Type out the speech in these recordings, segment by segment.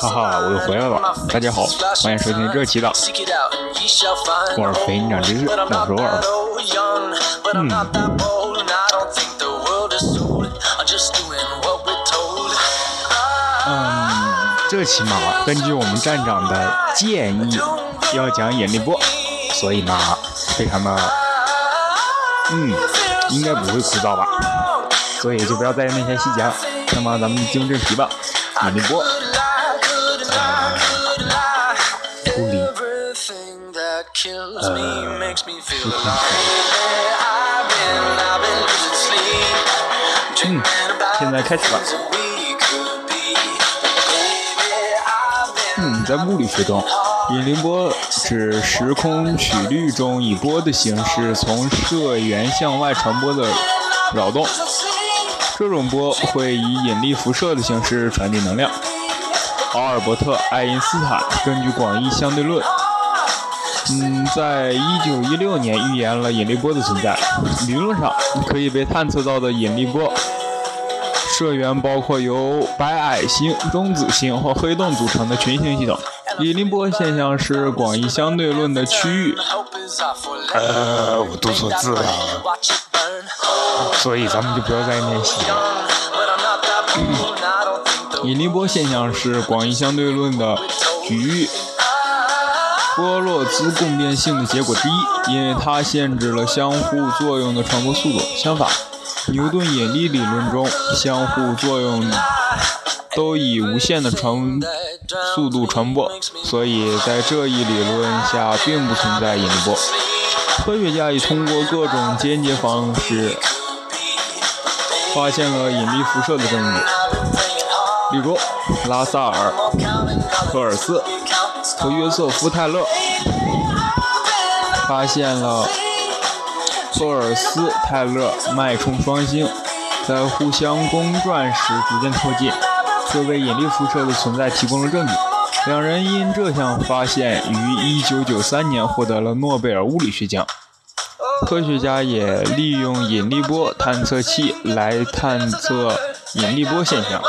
哈哈，我又回来了！大家好，欢迎收听这期的《沃尔菲尼长知识》，我是沃尔。嗯。嗯，这期嘛，根据我们站长的建议，要讲引力波，所以呢，非常的，嗯，应该不会枯燥吧？所以就不要在意那些细节了。那么咱们进入正题吧，引力波。物理，呃，嗯，现在开始吧。嗯，在物理学中，引力波指时空曲率中以波的形式从射源向外传播的扰动。这种波会以引力辐射的形式传递能量。阿尔伯特·爱因斯坦根据广义相对论，嗯，在一九一六年预言了引力波的存在。理论上，可以被探测到的引力波射源包括由白矮星、中子星或黑洞组成的群星系统。引力波现象是广义相对论的区域。呃，我读错字了。所以咱们就不要再练习了。引力波现象是广义相对论的局域波洛兹共变性的结果之一，因为它限制了相互作用的传播速度。相反，牛顿引力理论中相互作用都以无限的传速度传播，所以在这一理论下并不存在引力波。科学家已通过各种间接方式。发现了引力辐射的证据，例如拉萨尔、科尔斯和约瑟夫·泰勒发现了赫尔斯泰勒脉冲双星在互相公转时逐渐靠近，这为引力辐射的存在提供了证据。两人因这项发现于1993年获得了诺贝尔物理学奖。科学家也利用引力波探测器来探测引力波现象。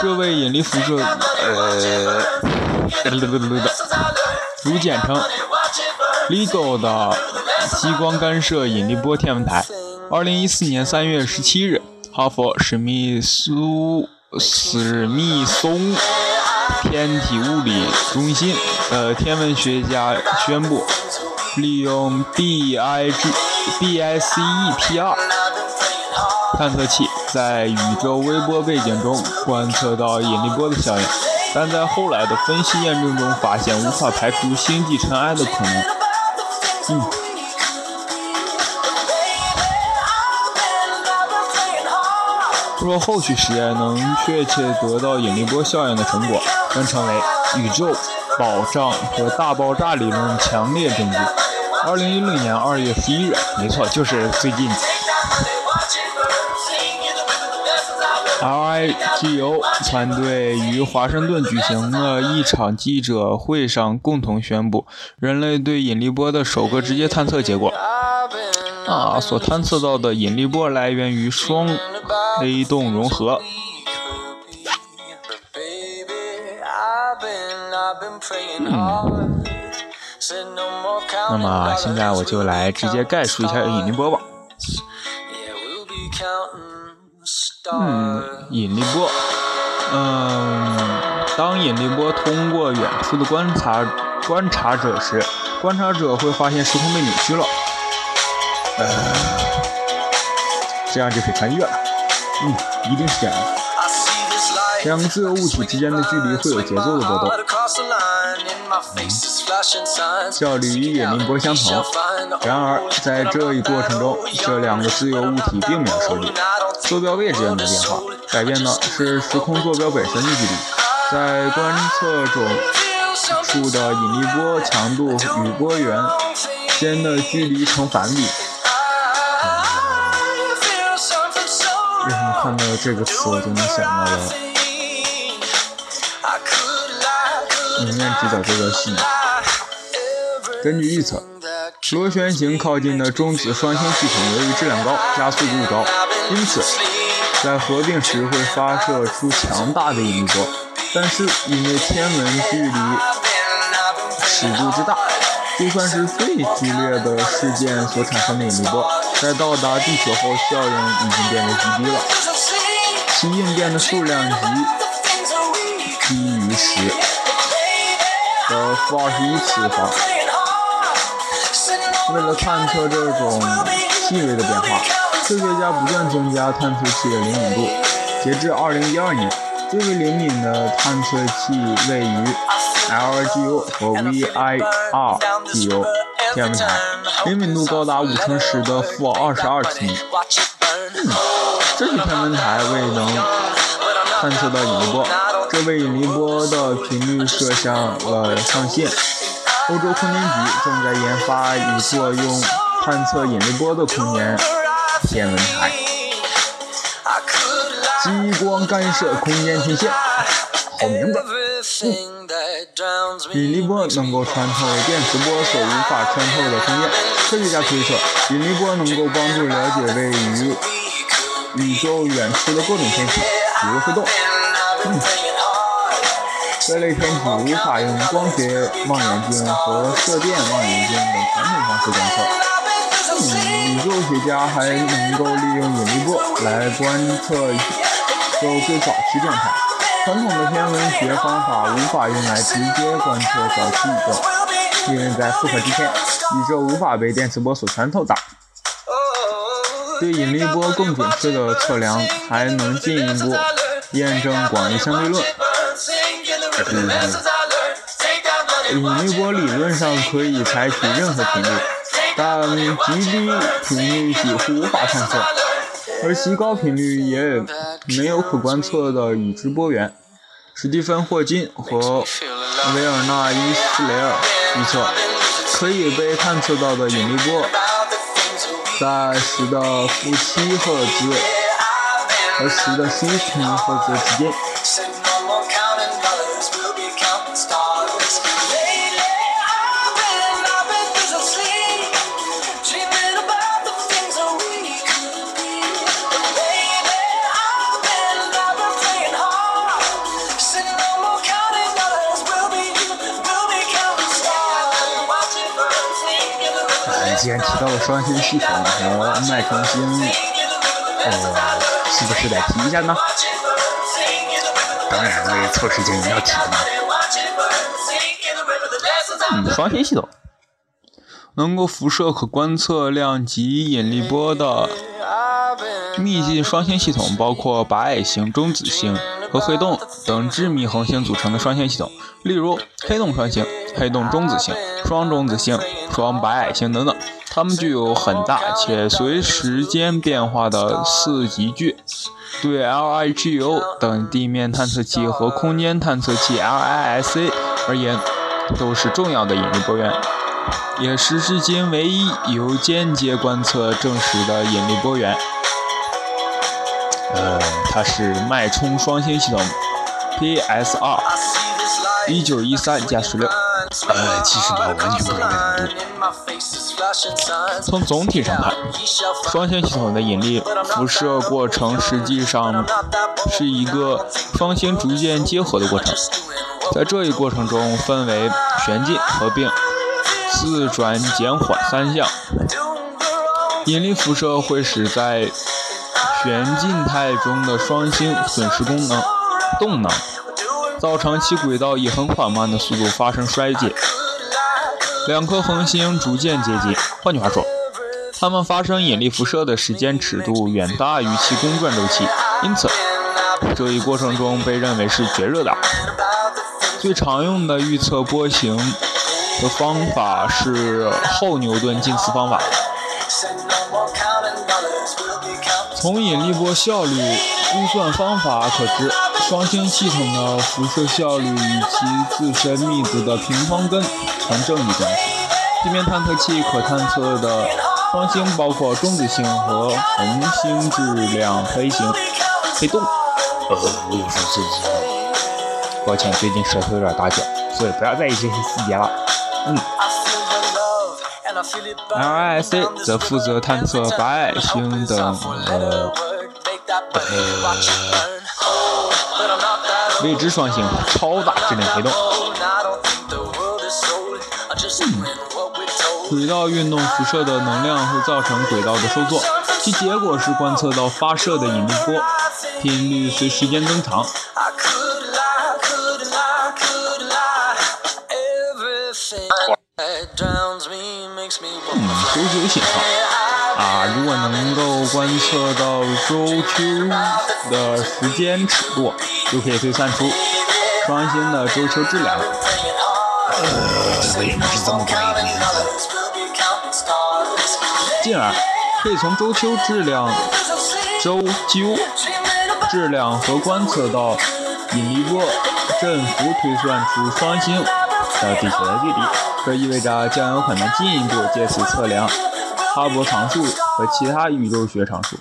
这为引力辐射，呃，如简称 LIGO 的激光干涉引力波天文台。二零一四年三月十七日，哈佛史密苏史密松天体物理中心呃天文学家宣布。利用 B I G B I C E P R 探测器在宇宙微波背景中观测到引力波的效应，但在后来的分析验证中发现无法排除星际尘埃的可能。嗯。若后续实验能确切得到引力波效应的成果，将成为宇宙保障和大爆炸理论强烈证据。二零一六年二月十一日，没错，就是最近。LIGO 团队于华盛顿举行的一场记者会上共同宣布，人类对引力波的首个直接探测结果。啊，所探测到的引力波来源于双黑洞融合。嗯。那么现在我就来直接概述一下引力波吧。嗯，引力波，嗯，当引力波通过远处的观察观察者时，观察者会发现时空被扭曲了，呃，这样就可以穿越了。嗯，一定是这样的。两个自由物体之间的距离会有节奏的波动。效率与引力波相同。然而，在这一过程中，这两个自由物体并没有受力，坐标位置也没变化，改变的是时空坐标本身的距离。在观测中处的引力波强度与波源间的距离成反比。为什么看到这个词我就能想到了《永远制造这个戏？根据预测，螺旋形靠近的中子双星系统由于质量高、加速度高，因此在合并时会发射出强大的引力波。但是因为天文距离尺度之大，就算是最剧烈的事件所产生的引力波，在到达地球后，效应已经变得极低了，其应变的数量极低于十的负二十一次方。为了探测这种细微的变化，科学家不断增加探测器的灵敏度。截至二零一二年。最为灵敏的探测器位于 LGO 和 VIRGO 天文台，灵敏度高达五乘十的负二十二次米。这些天文台未能探测到引力波，这为引力波的频率设下了上限。欧洲空间局正在研发一座用探测引力波的空间天文台。激光干涉空间天线，好名字。引力波能够穿透电磁波所无法穿透的空间。科学家推测，引力波能够帮助了解位于宇宙远处的各种天体，比如黑洞。这类天体无法用光学望远镜和射电望远镜等传统方式观测。宇宙学家还能够利用引力波来观测。宇宙最早期状态，传统的天文学方法无法用来直接观测早期宇宙，因为在复刻之前，宇宙无法被电磁波所穿透的。对引力波更准确的测量，还能进一步验证广义相对论。引力波理论上可以采取任何频率，但极低频率几乎无法探测。而其高频率也没有可观测的已知波源。史蒂芬·霍金和维尔纳·伊斯雷尔预测，可以被探测到的引力波在十的负七赫兹和十的十一赫兹之间。既然提到了双星系统和脉冲星，呃，是不是得提一下呢？当然，为凑时间要提的嘛。嗯，双星系统能够辐射可观测量及引力波的密集双星系统，包括白矮星、中子星和黑洞等致密恒星组成的双星系统，例如黑洞双星、黑洞中子星、双中子星。双白矮星等等，它们具有很大且随时间变化的四极距，对 LIGO 等地面探测器和空间探测器 LISA 而言，都是重要的引力波源，也是至今唯一由间接观测证实的引力波源。呃，它是脉冲双星系统 PSR 一九一三加十六。呃，其实吧我完全不知道该怎么读。从总体上看，双星系统的引力辐射过程实际上是一个双星逐渐结合的过程。在这一过程中，分为旋进、合并、自转、减缓三项。引力辐射会使在旋进态中的双星损失功能动能。造成其轨道以很缓慢的速度发生衰减，两颗恒星逐渐接近。换句话说，它们发生引力辐射的时间尺度远大于其公转周期，因此这一过程中被认为是绝热的。最常用的预测波形的方法是后牛顿近似方法。从引力波效率估算方法可知，双星系统的辐射效率与其自身密度的平方根成正比关系。地面探测器可探测的双星包括中子星和恒星质量黑星黑洞。呃，我有说错字。抱歉，最近舌头有点打结，所以不要在意这些细节了。嗯。LIC 则负责探测白矮星等呃未知双星超大质量黑洞。轨道运动辐射的能量会造成轨道的收缩，其结果是观测到发射的引力波频率随时间增长。嗯，周期信号啊，如果能够观测到周秋的时间尺度，就可以推算出双星的周秋质量。呃，为什么是这么个名字？进而可以从周秋质量、周究质量和观测到引力波振幅推算出双星到地球的距离。这意味着将有可能进一步借此测量哈勃常数和其他宇宙学常数。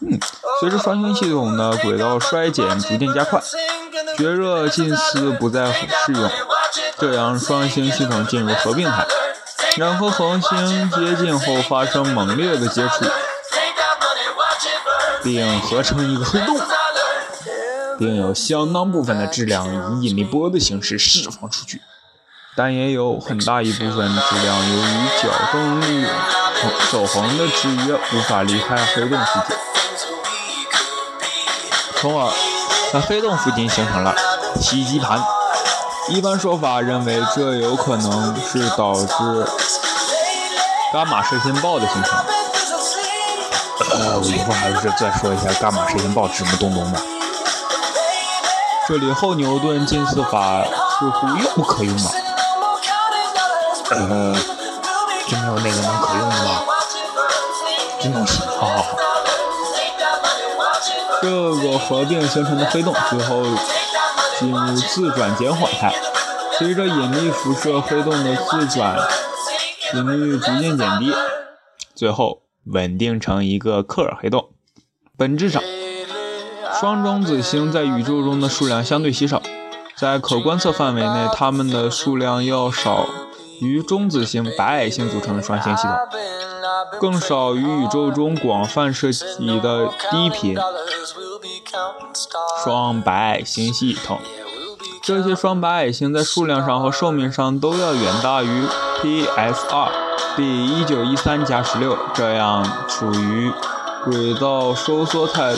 嗯，随着双星系统的轨道衰减逐渐加快，绝热近似不再适用，这样双星系统进入合并态，然后恒星接近后发生猛烈的接触，并合成一个黑洞，并有相当部分的质量以引力波的形式释放出去。但也有很大一部分质量由于角动力守恒的制约，无法离开黑洞世界，从而在黑洞附近形成了吸积盘。一般说法认为，这有可能是导致伽马射线暴的形成。呃，我以后还是再说一下伽马射线暴什么东东吧。这里后牛顿近似法似乎又不可用了。呃，就没有那个能可用的吗？真东西，好好好。这个合并形成的黑洞最后进入自转减缓态，随着引力辐射，黑洞的自转频率逐渐减低，最后稳定成一个克尔黑洞。本质上，双中子星在宇宙中的数量相对稀少，在可观测范围内，它们的数量要少。与中子星、白矮星组成的双星系统，更少于宇宙中广泛涉及的低频双白矮星系统。这些双白矮星在数量上和寿命上都要远大于 PSR 比一九一三加十六，这样处于轨道收缩态。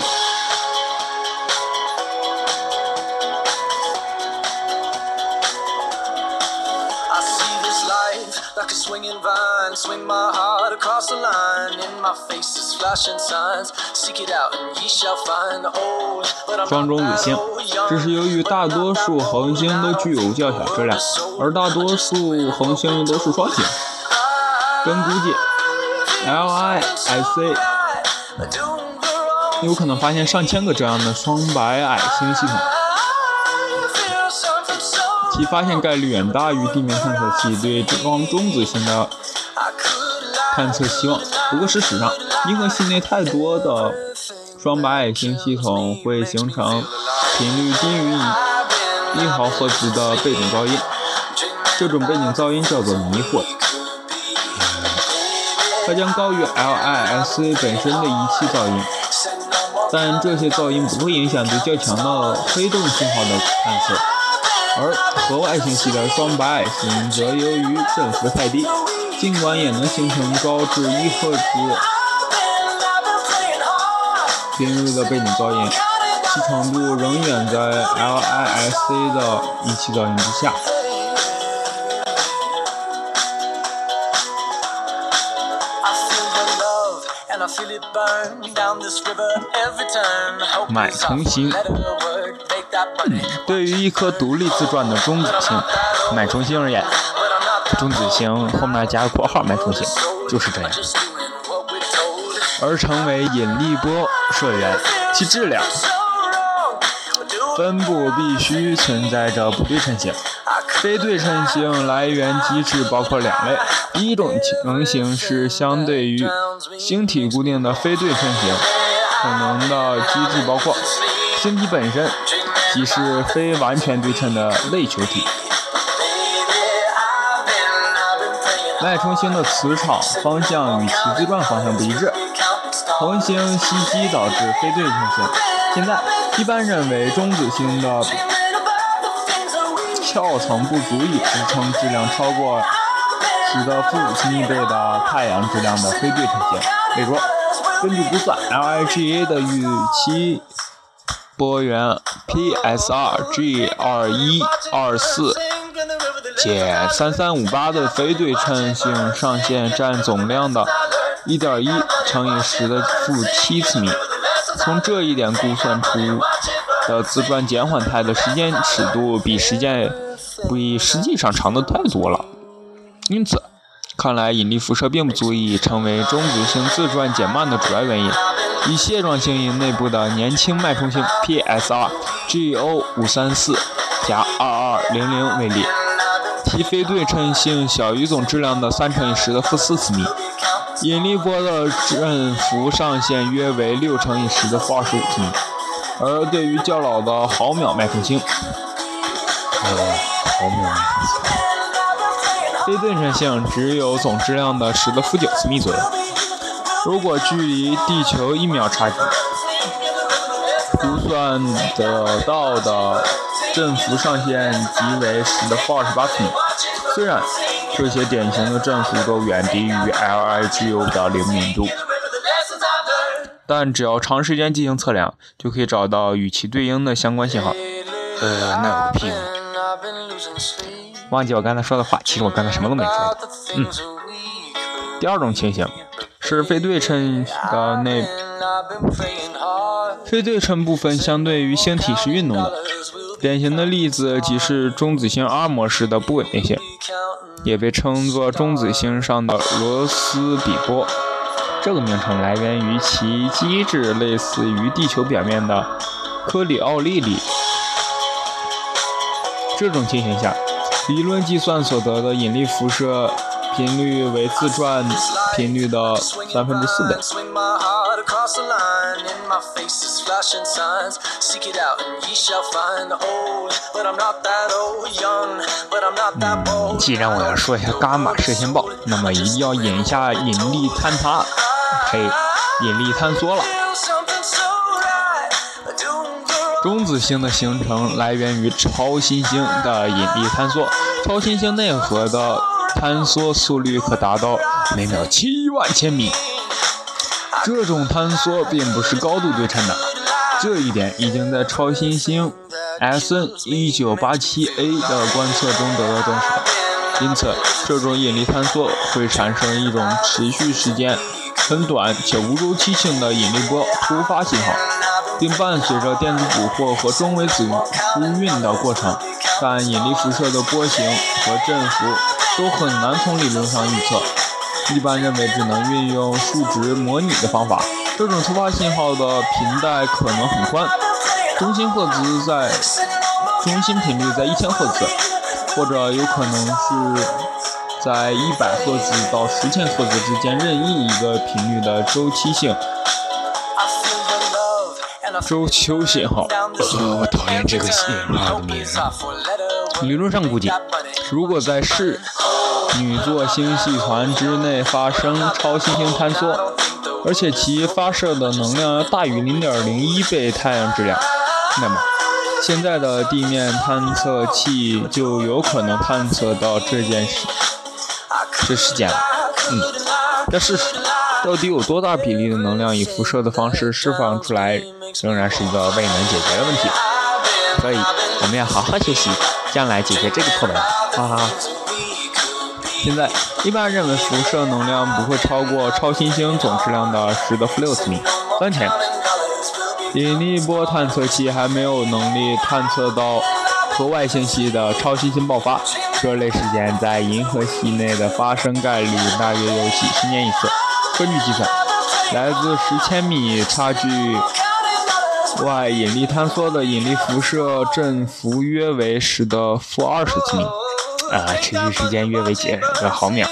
双中子星，这是由于大多数恒星都具有较小质量，而大多数恒星都是双星。根估计，LISC 有可能发现上千个这样的双白矮星系统，其发现概率远大于地面探测器对双中子星的。探测希望。不过事实上，银河系内太多的双白矮星系统会形成频率低于一毫赫兹的背景噪音。这种背景噪音叫做迷惑，它将高于 LISC 本身的仪器噪音。但这些噪音不会影响对较强的黑洞信号的探测。而核外星系的双白矮星则由于振幅太低。尽管也能形成高至一赫兹频率的背景噪音，其程度仍远在 LISC 的仪器噪音之下。脉冲星对于一颗独立自转的中子星脉冲星而言，中子星后面加个括号脉冲星就是这样。而成为引力波射源，其质量。分布必须存在着不对称性。非对称性来源机制包括两类：第一种情形是相对于星体固定的非对称性，可能的机制包括星体本身即是非完全对称的类球体；脉冲星的磁场方向与其自转方向不一致；恒星袭击导致非对称性。现在。一般认为，中子星的壳层不足以支撑质量超过十的负五千亿倍的太阳质量的非对称性。例如，根据估算，LIGA 的预期波源 PSR G 二一二四减三三五八的非对称性上限占总量的一点一乘以十的负七次米。从这一点估算出的自转减缓态的时间尺度比实践比实际上长的太多了，因此，看来引力辐射并不足以成为中子星自转减慢的主要原因。以蟹状星云内部的年轻脉冲星 PSR GO 五三四加二二零零为例，其非对称性小于总质量的三乘以十的负四次米。引力波的振幅上限约为六乘以十的负二十五次米，而对于较老的毫秒脉冲星，呃，毫秒脉冲星，非对称性只有总质量的十的负九次幂左右。如果距离地球一秒差距，估算得到的振幅上限即为十的负二十八次幂。虽然这些典型的振幅都远低于 LIGO 的灵敏度，但只要长时间进行测量，就可以找到与其对应的相关信号。呃，那有个屁用！忘记我刚才说的话，其实我刚才什么都没说。嗯，第二种情形是非对称的内非对称部分相对于星体是运动的。典型的例子即是中子星 R 模式的不稳定性，也被称作中子星上的罗斯比波。这个名称来源于其机制类似于地球表面的科里奥利里。这种情形下，理论计算所得的引力辐射频率为自转频率的三分之四倍。嗯，既然我要说一下伽马射线暴，那么一定要引一下引力坍塌，嘿，引力坍缩了。中子星的形成来源于超新星的引力坍缩，超新星内核的坍缩速率可达到每秒七万千米。这种坍缩并不是高度对称的，这一点已经在超新星 SN 1987A 的观测中得到证实。因此，这种引力坍缩会产生一种持续时间很短且无周期性的引力波突发信号，并伴随着电子捕获和中微子输运的过程。但引力辐射的波形和振幅都很难从理论上预测。一般认为只能运用数值模拟的方法。这种突发信号的频带可能很宽，中心赫兹在中心频率在一千赫兹，或者有可能是在一百赫兹到十千赫兹之间任意一个频率的周期性周期信号。呃，我讨厌这个信号的名字。理论上估计，如果在市女座星系团之内发生超新星坍缩，而且其发射的能量要大于0.01倍太阳质量，那么现在的地面探测器就有可能探测到这件事这事件了。嗯，但是到底有多大比例的能量以辐射的方式释放出来，仍然是一个未能解决的问题。所以我们要好好学习，将来解决这个破问题。哈哈。现在一般认为辐射能量不会超过超新星总质量的十的负六次幂。当前引力波探测器还没有能力探测到河外星系的超新星爆发，这类事件在银河系内的发生概率大约有几十年一次。根据计算，来自十千米差距外引力坍缩的引力辐射振幅约为十的负二十次幂，啊，持续时间约为几个毫秒。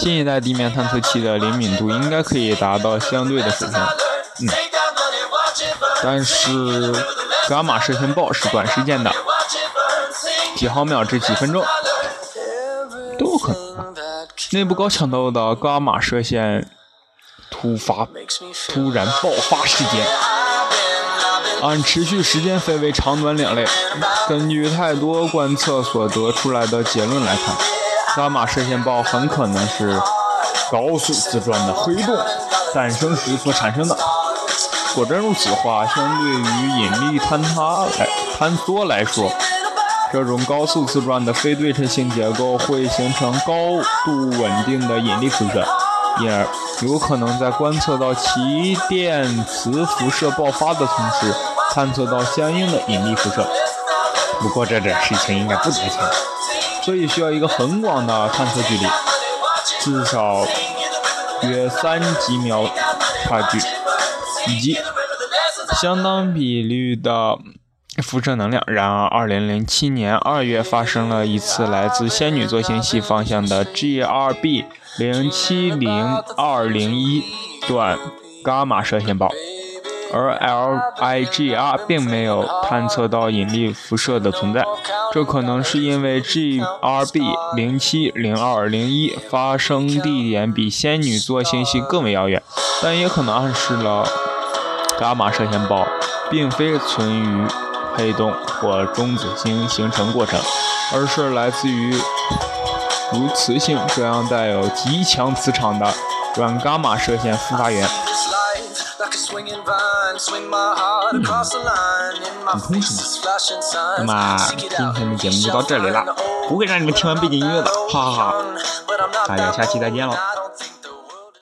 新一代地面探测器的灵敏度应该可以达到相对的水平，嗯，但是伽马射线暴是短时间的，几毫秒至几分钟都有可能。内部高强度的伽马射线突发突然爆发事件，按持续时间分为长短两类。根据太多观测所得出来的结论来看。伽马射线暴很可能是高速自转的黑洞诞生时所产生的。果真如此的话，相对于引力坍塌来坍缩来说，这种高速自转的非对称性结构会形成高度稳定的引力辐射，因而有可能在观测到其电磁辐射爆发的同时，探测到相应的引力辐射。不过这点事情应该不难想。所以需要一个很广的探测距离，至少约三几秒差距，以及相当比率的辐射能量。然而，2007年2月发生了一次来自仙女座星系方向的 GRB 070201段伽马射线暴。而 LIGR 并没有探测到引力辐射的存在，这可能是因为 GRB 070201发生地点比仙女座星系更为遥远，但也可能暗示了伽马射线暴并非存于黑洞或中子星形成过程，而是来自于如磁性这样带有极强磁场的软伽马射线复发源。很充实那么今天的节目就到这里了，不会让你们听完背景音乐的，哈哈哈！大家下期再见喽。